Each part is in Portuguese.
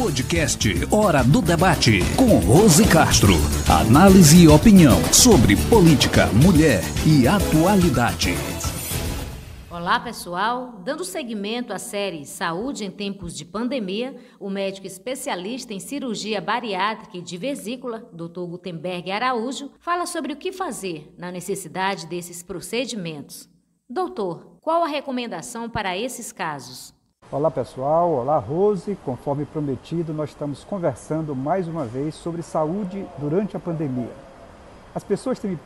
Podcast Hora do Debate com Rose Castro. Análise e opinião sobre política, mulher e atualidade. Olá, pessoal. Dando seguimento à série Saúde em Tempos de Pandemia, o médico especialista em cirurgia bariátrica e de vesícula, Dr. Gutenberg Araújo, fala sobre o que fazer na necessidade desses procedimentos. Doutor, qual a recomendação para esses casos? Olá pessoal, olá Rose. Conforme prometido, nós estamos conversando mais uma vez sobre saúde durante a pandemia. As pessoas têm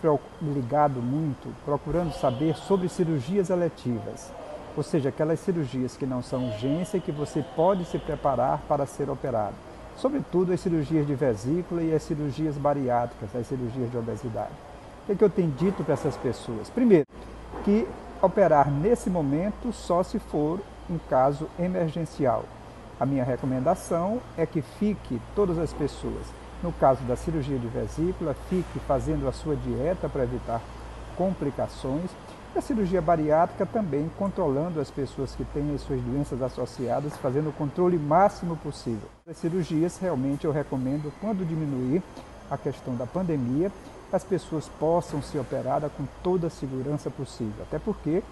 me ligado muito procurando saber sobre cirurgias eletivas, ou seja, aquelas cirurgias que não são urgência e que você pode se preparar para ser operado. Sobretudo as cirurgias de vesícula e as cirurgias bariátricas, as cirurgias de obesidade. O que, é que eu tenho dito para essas pessoas? Primeiro, que operar nesse momento só se for um caso emergencial. A minha recomendação é que fique todas as pessoas, no caso da cirurgia de vesícula, fique fazendo a sua dieta para evitar complicações. A cirurgia bariátrica também controlando as pessoas que têm as suas doenças associadas, fazendo o controle máximo possível. As cirurgias realmente eu recomendo quando diminuir a questão da pandemia, as pessoas possam ser operadas com toda a segurança possível. Até porque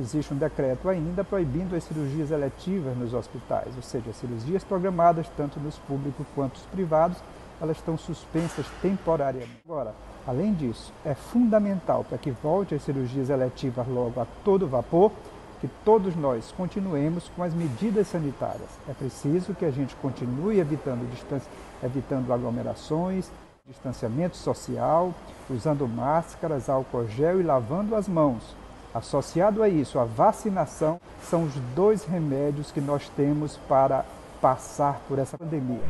Existe um decreto ainda proibindo as cirurgias eletivas nos hospitais, ou seja, as cirurgias programadas tanto nos públicos quanto nos privados, elas estão suspensas temporariamente. Agora, além disso, é fundamental para que volte as cirurgias eletivas logo a todo vapor, que todos nós continuemos com as medidas sanitárias. É preciso que a gente continue evitando, evitando aglomerações, distanciamento social, usando máscaras, álcool gel e lavando as mãos Associado a isso, a vacinação são os dois remédios que nós temos para passar por essa pandemia.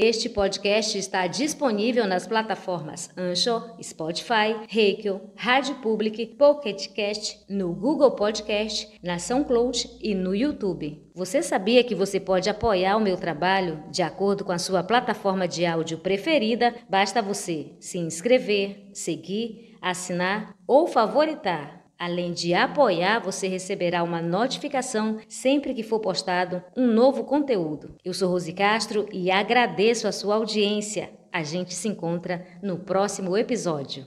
Este podcast está disponível nas plataformas Anchor, Spotify, Reikel, Rádio Public, Pocket Cast, no Google Podcast, na SoundCloud e no YouTube. Você sabia que você pode apoiar o meu trabalho de acordo com a sua plataforma de áudio preferida? Basta você se inscrever, seguir, assinar ou favoritar. Além de apoiar, você receberá uma notificação sempre que for postado um novo conteúdo. Eu sou Rose Castro e agradeço a sua audiência. A gente se encontra no próximo episódio.